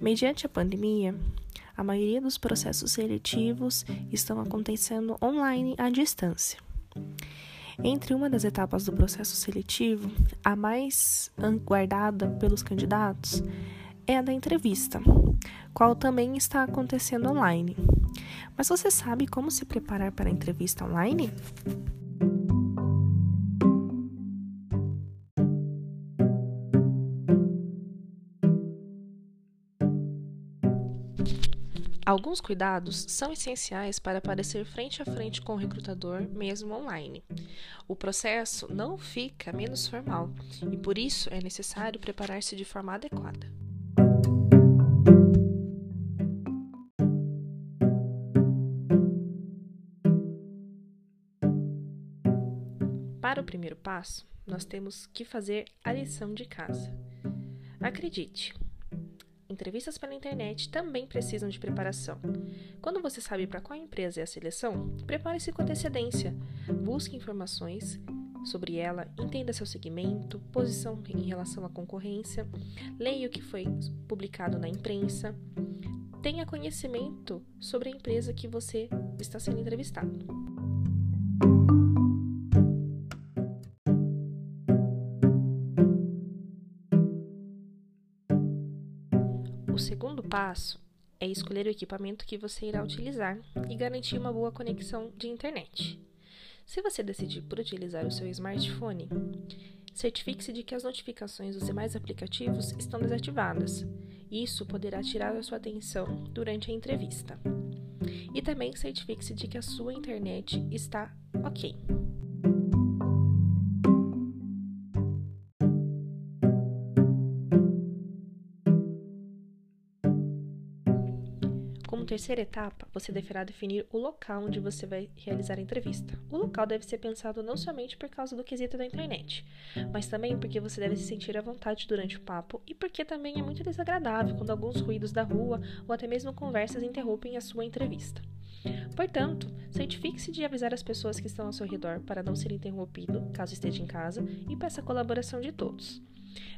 Mediante a pandemia, a maioria dos processos seletivos estão acontecendo online à distância. Entre uma das etapas do processo seletivo, a mais guardada pelos candidatos é a da entrevista, qual também está acontecendo online. Mas você sabe como se preparar para a entrevista online? Alguns cuidados são essenciais para aparecer frente a frente com o recrutador, mesmo online. O processo não fica menos formal e, por isso, é necessário preparar-se de forma adequada. Para o primeiro passo, nós temos que fazer a lição de casa. Acredite, entrevistas pela internet também precisam de preparação. Quando você sabe para qual empresa é a seleção, prepare-se com antecedência. Busque informações sobre ela, entenda seu segmento, posição em relação à concorrência, leia o que foi publicado na imprensa, tenha conhecimento sobre a empresa que você está sendo entrevistado. O segundo passo é escolher o equipamento que você irá utilizar e garantir uma boa conexão de internet. Se você decidir por utilizar o seu smartphone, certifique-se de que as notificações dos demais aplicativos estão desativadas. Isso poderá tirar a sua atenção durante a entrevista. E também certifique-se de que a sua internet está ok. Terceira etapa, você deverá definir o local onde você vai realizar a entrevista. O local deve ser pensado não somente por causa do quesito da internet, mas também porque você deve se sentir à vontade durante o papo e porque também é muito desagradável quando alguns ruídos da rua ou até mesmo conversas interrompem a sua entrevista. Portanto, certifique-se de avisar as pessoas que estão ao seu redor para não ser interrompido caso esteja em casa e peça a colaboração de todos.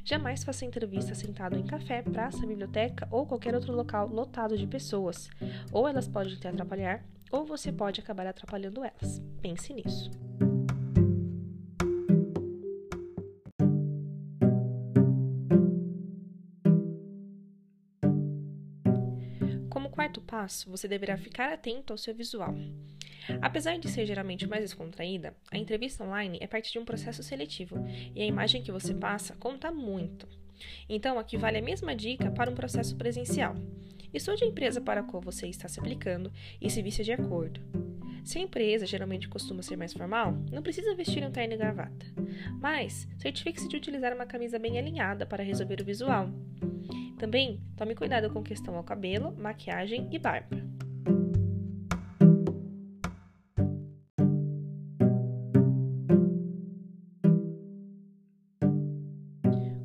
Jamais faça entrevista sentado em café, praça, biblioteca ou qualquer outro local lotado de pessoas. Ou elas podem te atrapalhar, ou você pode acabar atrapalhando elas. Pense nisso. Como quarto passo, você deverá ficar atento ao seu visual. Apesar de ser geralmente mais descontraída, a entrevista online é parte de um processo seletivo e a imagem que você passa conta muito. Então, aqui vale a mesma dica para um processo presencial. Estude a empresa para a qual você está se aplicando e se vista de acordo. Se a empresa geralmente costuma ser mais formal, não precisa vestir um terno e gravata. Mas, certifique-se de utilizar uma camisa bem alinhada para resolver o visual. Também, tome cuidado com questão ao cabelo, maquiagem e barba.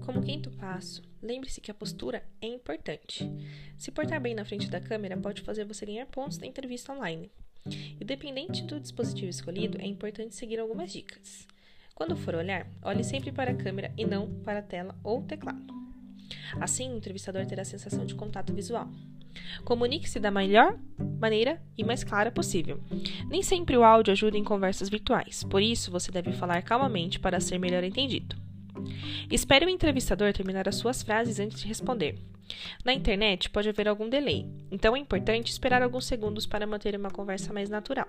Como quinto passo, lembre-se que a postura é importante. Se portar bem na frente da câmera pode fazer você ganhar pontos na entrevista online. Independente do dispositivo escolhido, é importante seguir algumas dicas. Quando for olhar, olhe sempre para a câmera e não para a tela ou teclado. Assim, o entrevistador terá a sensação de contato visual. Comunique-se da melhor maneira e mais clara possível. Nem sempre o áudio ajuda em conversas virtuais, por isso você deve falar calmamente para ser melhor entendido. Espere o entrevistador terminar as suas frases antes de responder. Na internet pode haver algum delay, então é importante esperar alguns segundos para manter uma conversa mais natural.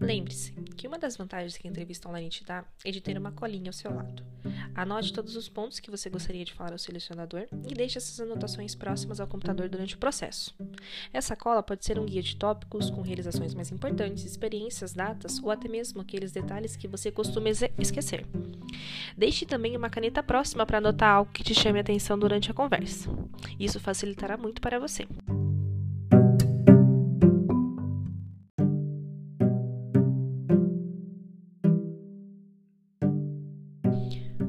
Lembre-se que uma das vantagens que a entrevista online te dá é de ter uma colinha ao seu lado. Anote todos os pontos que você gostaria de falar ao selecionador e deixe essas anotações próximas ao computador durante o processo. Essa cola pode ser um guia de tópicos com realizações mais importantes, experiências, datas ou até mesmo aqueles detalhes que você costuma esquecer. Deixe também uma caneta próxima para anotar algo que te chame a atenção durante a conversa. Isso facilitará muito para você.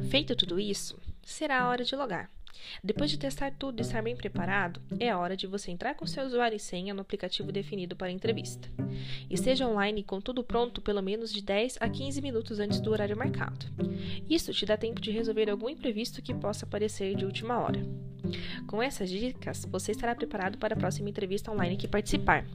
Feito tudo isso, será a hora de logar. Depois de testar tudo e estar bem preparado, é a hora de você entrar com seu usuário e senha no aplicativo definido para a entrevista. Esteja online com tudo pronto pelo menos de 10 a 15 minutos antes do horário marcado. Isso te dá tempo de resolver algum imprevisto que possa aparecer de última hora. Com essas dicas, você estará preparado para a próxima entrevista online que participar.